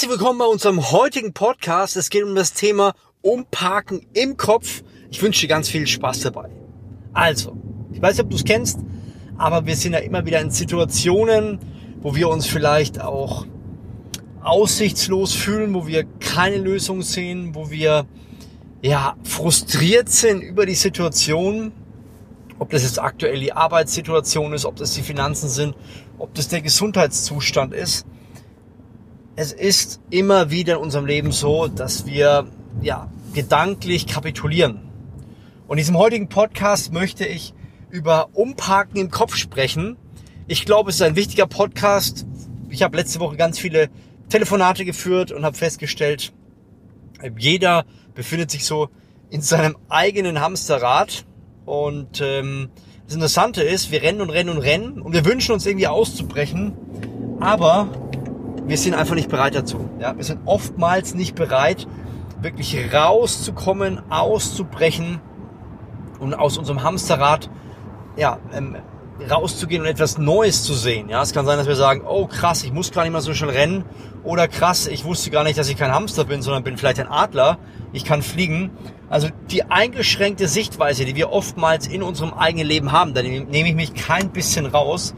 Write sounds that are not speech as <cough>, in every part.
Herzlich willkommen bei unserem heutigen Podcast. Es geht um das Thema Umparken im Kopf. Ich wünsche dir ganz viel Spaß dabei. Also, ich weiß nicht, ob du es kennst, aber wir sind ja immer wieder in Situationen, wo wir uns vielleicht auch aussichtslos fühlen, wo wir keine Lösung sehen, wo wir ja frustriert sind über die Situation, ob das jetzt aktuell die Arbeitssituation ist, ob das die Finanzen sind, ob das der Gesundheitszustand ist es ist immer wieder in unserem Leben so, dass wir ja, gedanklich kapitulieren. Und in diesem heutigen Podcast möchte ich über Umparken im Kopf sprechen. Ich glaube, es ist ein wichtiger Podcast. Ich habe letzte Woche ganz viele Telefonate geführt und habe festgestellt, jeder befindet sich so in seinem eigenen Hamsterrad. Und ähm, das Interessante ist, wir rennen und rennen und rennen und wir wünschen uns irgendwie auszubrechen. Aber wir sind einfach nicht bereit dazu. Ja? Wir sind oftmals nicht bereit, wirklich rauszukommen, auszubrechen und aus unserem Hamsterrad ja, ähm, rauszugehen und etwas Neues zu sehen. Ja, es kann sein, dass wir sagen, oh krass, ich muss gar nicht mal so schnell rennen oder krass, ich wusste gar nicht, dass ich kein Hamster bin, sondern bin vielleicht ein Adler. Ich kann fliegen. Also die eingeschränkte Sichtweise, die wir oftmals in unserem eigenen Leben haben, da nehme ich mich kein bisschen raus,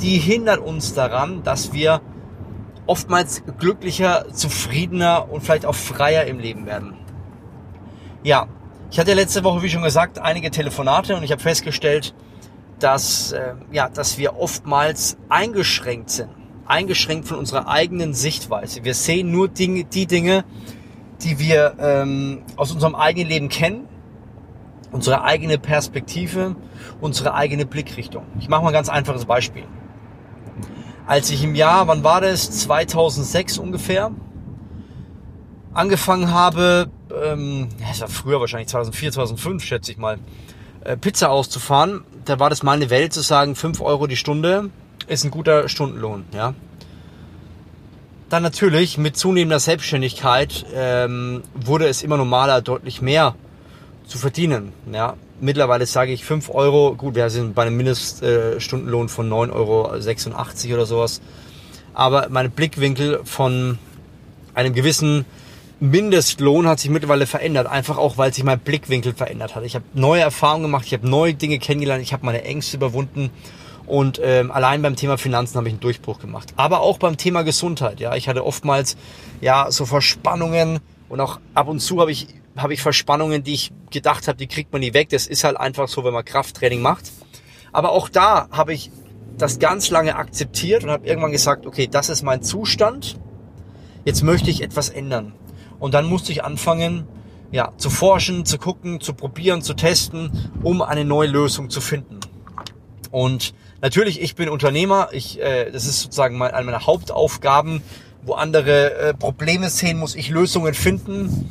die hindert uns daran, dass wir oftmals glücklicher, zufriedener und vielleicht auch freier im Leben werden. Ja, ich hatte letzte Woche, wie schon gesagt, einige Telefonate und ich habe festgestellt, dass, äh, ja, dass wir oftmals eingeschränkt sind. Eingeschränkt von unserer eigenen Sichtweise. Wir sehen nur Dinge, die Dinge, die wir ähm, aus unserem eigenen Leben kennen, unsere eigene Perspektive, unsere eigene Blickrichtung. Ich mache mal ein ganz einfaches Beispiel als ich im Jahr, wann war das, 2006 ungefähr, angefangen habe, ähm, das war früher wahrscheinlich 2004, 2005 schätze ich mal, äh, Pizza auszufahren, da war das mal eine Welt zu sagen, 5 Euro die Stunde ist ein guter Stundenlohn, ja. Dann natürlich mit zunehmender Selbstständigkeit ähm, wurde es immer normaler, deutlich mehr zu verdienen. Ja mittlerweile sage ich 5 Euro, gut, wir sind bei einem Mindeststundenlohn von 9,86 Euro oder sowas. Aber mein Blickwinkel von einem gewissen Mindestlohn hat sich mittlerweile verändert, einfach auch, weil sich mein Blickwinkel verändert hat. Ich habe neue Erfahrungen gemacht, ich habe neue Dinge kennengelernt, ich habe meine Ängste überwunden und ähm, allein beim Thema Finanzen habe ich einen Durchbruch gemacht. Aber auch beim Thema Gesundheit, ja, ich hatte oftmals ja so Verspannungen und auch ab und zu habe ich habe ich Verspannungen, die ich gedacht habe, die kriegt man nie weg. Das ist halt einfach so, wenn man Krafttraining macht. Aber auch da habe ich das ganz lange akzeptiert und habe irgendwann gesagt, okay, das ist mein Zustand. Jetzt möchte ich etwas ändern. Und dann musste ich anfangen, ja, zu forschen, zu gucken, zu probieren, zu testen, um eine neue Lösung zu finden. Und natürlich, ich bin Unternehmer. Ich, äh, das ist sozusagen mein, eine meiner Hauptaufgaben. Wo andere äh, Probleme sehen, muss ich Lösungen finden.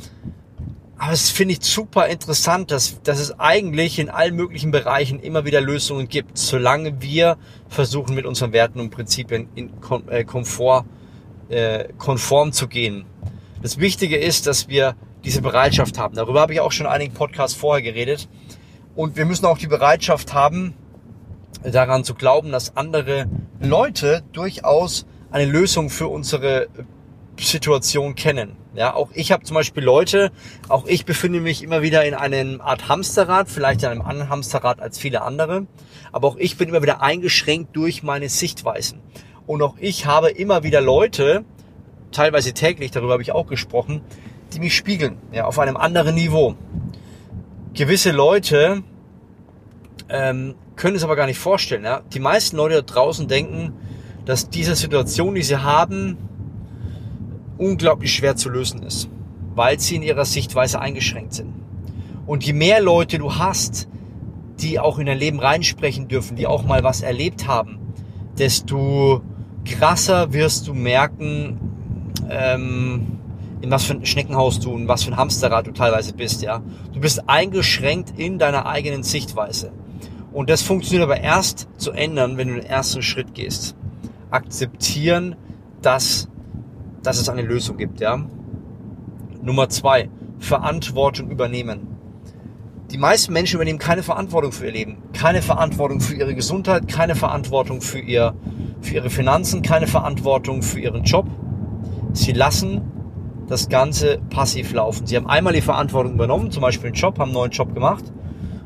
Aber es finde ich super interessant, dass, dass es eigentlich in allen möglichen Bereichen immer wieder Lösungen gibt, solange wir versuchen, mit unseren Werten und Prinzipien in äh, Komfort, äh, konform zu gehen. Das Wichtige ist, dass wir diese Bereitschaft haben. Darüber habe ich auch schon in einigen Podcasts vorher geredet. Und wir müssen auch die Bereitschaft haben, daran zu glauben, dass andere Leute durchaus eine Lösung für unsere Situation kennen. Ja, auch ich habe zum Beispiel Leute, auch ich befinde mich immer wieder in einem Art Hamsterrad, vielleicht in einem anderen Hamsterrad als viele andere, aber auch ich bin immer wieder eingeschränkt durch meine Sichtweisen. Und auch ich habe immer wieder Leute, teilweise täglich, darüber habe ich auch gesprochen, die mich spiegeln, ja, auf einem anderen Niveau. Gewisse Leute ähm, können es aber gar nicht vorstellen. Ja? Die meisten Leute da draußen denken, dass diese Situation, die sie haben, unglaublich schwer zu lösen ist, weil sie in ihrer Sichtweise eingeschränkt sind. Und je mehr Leute du hast, die auch in dein Leben reinsprechen dürfen, die auch mal was erlebt haben, desto krasser wirst du merken, ähm, in was für ein Schneckenhaus du, in was für ein Hamsterrad du teilweise bist, ja. Du bist eingeschränkt in deiner eigenen Sichtweise. Und das funktioniert aber erst zu ändern, wenn du den ersten Schritt gehst. Akzeptieren, dass dass es eine Lösung gibt, ja. Nummer zwei, Verantwortung übernehmen. Die meisten Menschen übernehmen keine Verantwortung für ihr Leben, keine Verantwortung für ihre Gesundheit, keine Verantwortung für, ihr, für ihre Finanzen, keine Verantwortung für ihren Job, Sie lassen das Ganze passiv laufen. Sie haben einmal die Verantwortung übernommen, zum Beispiel einen Job, haben einen neuen Job gemacht,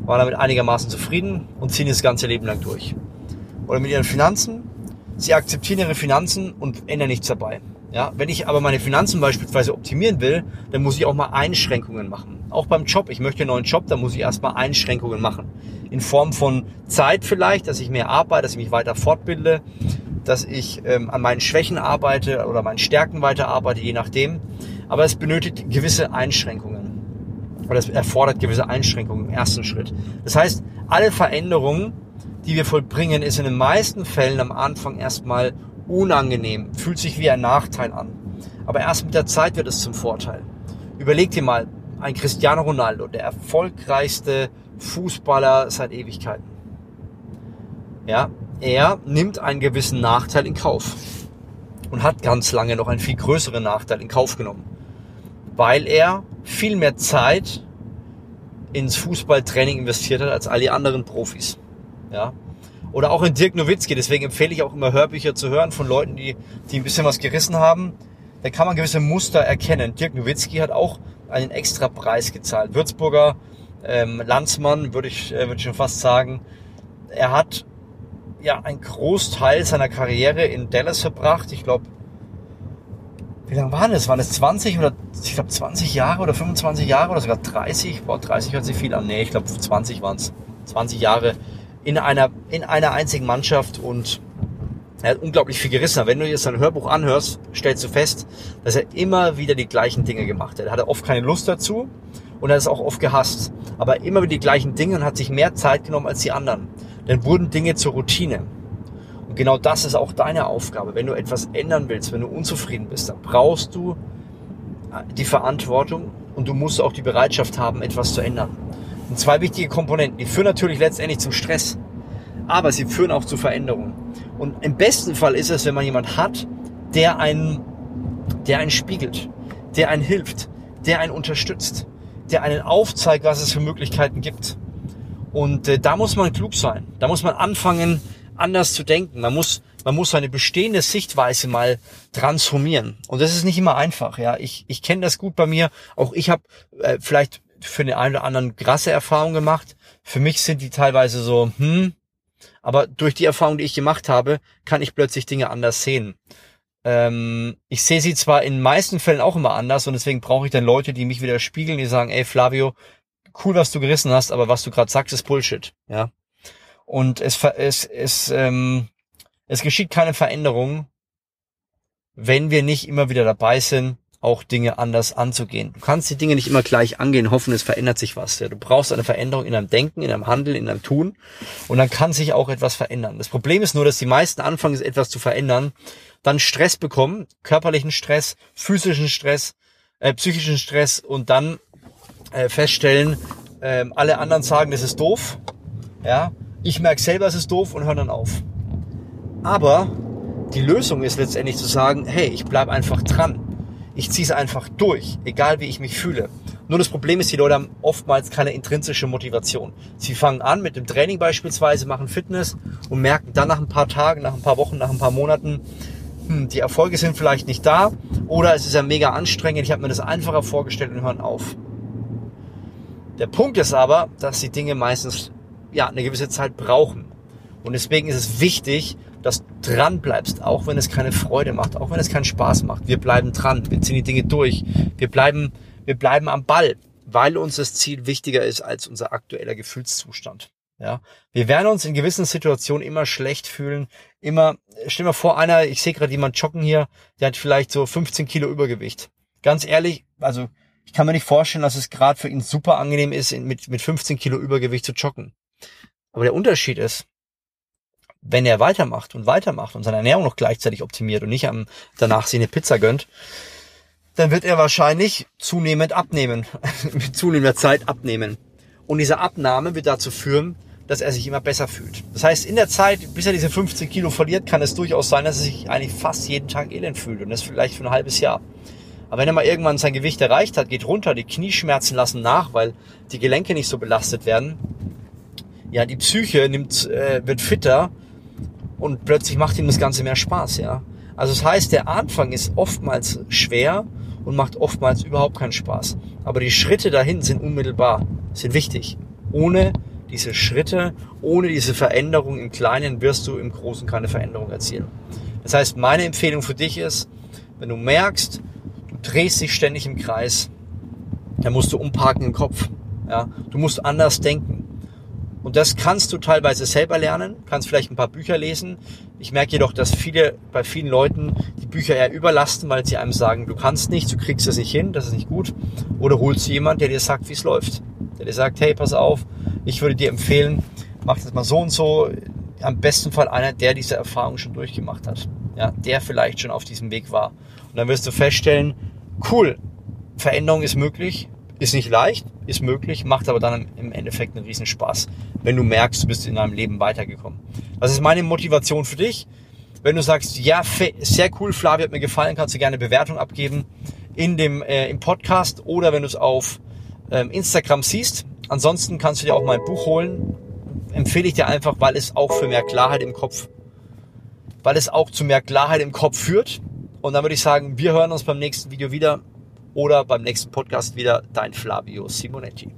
waren damit einigermaßen zufrieden und ziehen das ganze Leben lang durch. Oder mit ihren Finanzen. Sie akzeptieren ihre Finanzen und ändern nichts dabei. Ja, wenn ich aber meine Finanzen beispielsweise optimieren will, dann muss ich auch mal Einschränkungen machen. Auch beim Job. Ich möchte einen neuen Job, dann muss ich erstmal Einschränkungen machen. In Form von Zeit vielleicht, dass ich mehr arbeite, dass ich mich weiter fortbilde, dass ich ähm, an meinen Schwächen arbeite oder meinen Stärken weiter arbeite, je nachdem. Aber es benötigt gewisse Einschränkungen. Oder es erfordert gewisse Einschränkungen im ersten Schritt. Das heißt, alle Veränderungen, die wir vollbringen, ist in den meisten Fällen am Anfang erstmal unangenehm, fühlt sich wie ein Nachteil an. Aber erst mit der Zeit wird es zum Vorteil. Überleg dir mal, ein Cristiano Ronaldo, der erfolgreichste Fußballer seit Ewigkeiten. Ja, er nimmt einen gewissen Nachteil in Kauf und hat ganz lange noch einen viel größeren Nachteil in Kauf genommen, weil er viel mehr Zeit ins Fußballtraining investiert hat als all die anderen Profis. Ja, oder auch in Dirk Nowitzki. Deswegen empfehle ich auch immer Hörbücher zu hören von Leuten, die, die ein bisschen was gerissen haben. Da kann man gewisse Muster erkennen. Dirk Nowitzki hat auch einen extra Preis gezahlt. Würzburger ähm, Landsmann, würde ich, äh, würde ich schon fast sagen. Er hat ja einen Großteil seiner Karriere in Dallas verbracht. Ich glaube, wie lange waren es? Waren es 20 oder ich glaube 20 Jahre oder 25 Jahre oder sogar 30? Boah, 30 hört sich viel an. Nee, ich glaube 20 waren es. 20 Jahre in einer, in einer einzigen Mannschaft und er hat unglaublich viel gerissen. Wenn du dir sein Hörbuch anhörst, stellst du fest, dass er immer wieder die gleichen Dinge gemacht hat. Er hatte oft keine Lust dazu und er es auch oft gehasst. Aber immer wieder die gleichen Dinge und hat sich mehr Zeit genommen als die anderen. Dann wurden Dinge zur Routine. Und genau das ist auch deine Aufgabe. Wenn du etwas ändern willst, wenn du unzufrieden bist, dann brauchst du die Verantwortung und du musst auch die Bereitschaft haben, etwas zu ändern. Und zwei wichtige Komponenten. Die führen natürlich letztendlich zum Stress, aber sie führen auch zu Veränderungen. Und im besten Fall ist es, wenn man jemand hat, der einen, der einen spiegelt, der einen hilft, der einen unterstützt, der einen aufzeigt, was es für Möglichkeiten gibt. Und äh, da muss man klug sein. Da muss man anfangen, anders zu denken. Man muss, man muss seine bestehende Sichtweise mal transformieren. Und das ist nicht immer einfach. Ja, ich, ich kenne das gut bei mir. Auch ich habe äh, vielleicht für den einen oder anderen krasse Erfahrungen gemacht. Für mich sind die teilweise so, hm, aber durch die Erfahrung, die ich gemacht habe, kann ich plötzlich Dinge anders sehen. Ähm, ich sehe sie zwar in meisten Fällen auch immer anders und deswegen brauche ich dann Leute, die mich wieder spiegeln, die sagen, ey Flavio, cool, was du gerissen hast, aber was du gerade sagst, ist Bullshit. Ja. Und es, es, es, ähm, es geschieht keine Veränderung, wenn wir nicht immer wieder dabei sind, auch Dinge anders anzugehen. Du kannst die Dinge nicht immer gleich angehen, hoffen, es verändert sich was. Ja, du brauchst eine Veränderung in deinem Denken, in deinem Handeln, in deinem Tun und dann kann sich auch etwas verändern. Das Problem ist nur, dass die meisten anfangen, etwas zu verändern, dann Stress bekommen, körperlichen Stress, physischen Stress, äh, psychischen Stress und dann äh, feststellen, äh, alle anderen sagen, das ist doof. Ja, ich merke selber, es ist doof und höre dann auf. Aber die Lösung ist letztendlich zu sagen, hey, ich bleib einfach dran ich ziehe es einfach durch, egal wie ich mich fühle. Nur das Problem ist, die Leute haben oftmals keine intrinsische Motivation. Sie fangen an mit dem Training beispielsweise, machen Fitness und merken dann nach ein paar Tagen, nach ein paar Wochen, nach ein paar Monaten, hm, die Erfolge sind vielleicht nicht da oder es ist ja mega anstrengend, ich habe mir das einfacher vorgestellt und hören auf. Der Punkt ist aber, dass die Dinge meistens ja eine gewisse Zeit brauchen. Und deswegen ist es wichtig, dass du dran bleibst, auch wenn es keine Freude macht, auch wenn es keinen Spaß macht. Wir bleiben dran, wir ziehen die Dinge durch, wir bleiben, wir bleiben am Ball, weil uns das Ziel wichtiger ist als unser aktueller Gefühlszustand. Ja, wir werden uns in gewissen Situationen immer schlecht fühlen, immer, stell dir mal vor, einer, ich sehe gerade jemand joggen hier, der hat vielleicht so 15 Kilo Übergewicht. Ganz ehrlich, also ich kann mir nicht vorstellen, dass es gerade für ihn super angenehm ist, mit, mit 15 Kilo Übergewicht zu joggen. Aber der Unterschied ist, wenn er weitermacht und weitermacht und seine Ernährung noch gleichzeitig optimiert und nicht am, danach sich eine Pizza gönnt, dann wird er wahrscheinlich zunehmend abnehmen, <laughs> mit zunehmender Zeit abnehmen. Und diese Abnahme wird dazu führen, dass er sich immer besser fühlt. Das heißt, in der Zeit, bis er diese 15 Kilo verliert, kann es durchaus sein, dass er sich eigentlich fast jeden Tag elend fühlt und das vielleicht für ein halbes Jahr. Aber wenn er mal irgendwann sein Gewicht erreicht hat, geht runter, die Knieschmerzen lassen nach, weil die Gelenke nicht so belastet werden. Ja, die Psyche nimmt, äh, wird fitter und plötzlich macht ihm das Ganze mehr Spaß, ja. Also das heißt, der Anfang ist oftmals schwer und macht oftmals überhaupt keinen Spaß. Aber die Schritte dahin sind unmittelbar, sind wichtig. Ohne diese Schritte, ohne diese Veränderung im Kleinen wirst du im Großen keine Veränderung erzielen. Das heißt, meine Empfehlung für dich ist, wenn du merkst, du drehst dich ständig im Kreis, dann musst du umparken im Kopf. Ja? Du musst anders denken. Und das kannst du teilweise selber lernen, kannst vielleicht ein paar Bücher lesen. Ich merke jedoch, dass viele, bei vielen Leuten die Bücher eher überlasten, weil sie einem sagen, du kannst nicht, du kriegst es nicht hin, das ist nicht gut. Oder holst du jemanden, der dir sagt, wie es läuft. Der dir sagt, hey, pass auf, ich würde dir empfehlen, mach das mal so und so. Am besten Fall einer, der diese Erfahrung schon durchgemacht hat. Ja, der vielleicht schon auf diesem Weg war. Und dann wirst du feststellen, cool, Veränderung ist möglich, ist nicht leicht, ist möglich, macht aber dann im Endeffekt einen riesen Spaß, wenn du merkst, du bist in deinem Leben weitergekommen. Das ist meine Motivation für dich. Wenn du sagst, ja, sehr cool, Flavia hat mir gefallen, kannst du gerne Bewertung abgeben in dem, äh, im Podcast oder wenn du es auf ähm, Instagram siehst. Ansonsten kannst du dir auch mein Buch holen. Empfehle ich dir einfach, weil es auch für mehr Klarheit im Kopf, weil es auch zu mehr Klarheit im Kopf führt. Und dann würde ich sagen, wir hören uns beim nächsten Video wieder oder beim nächsten Podcast wieder. Dein Flavio Simonetti.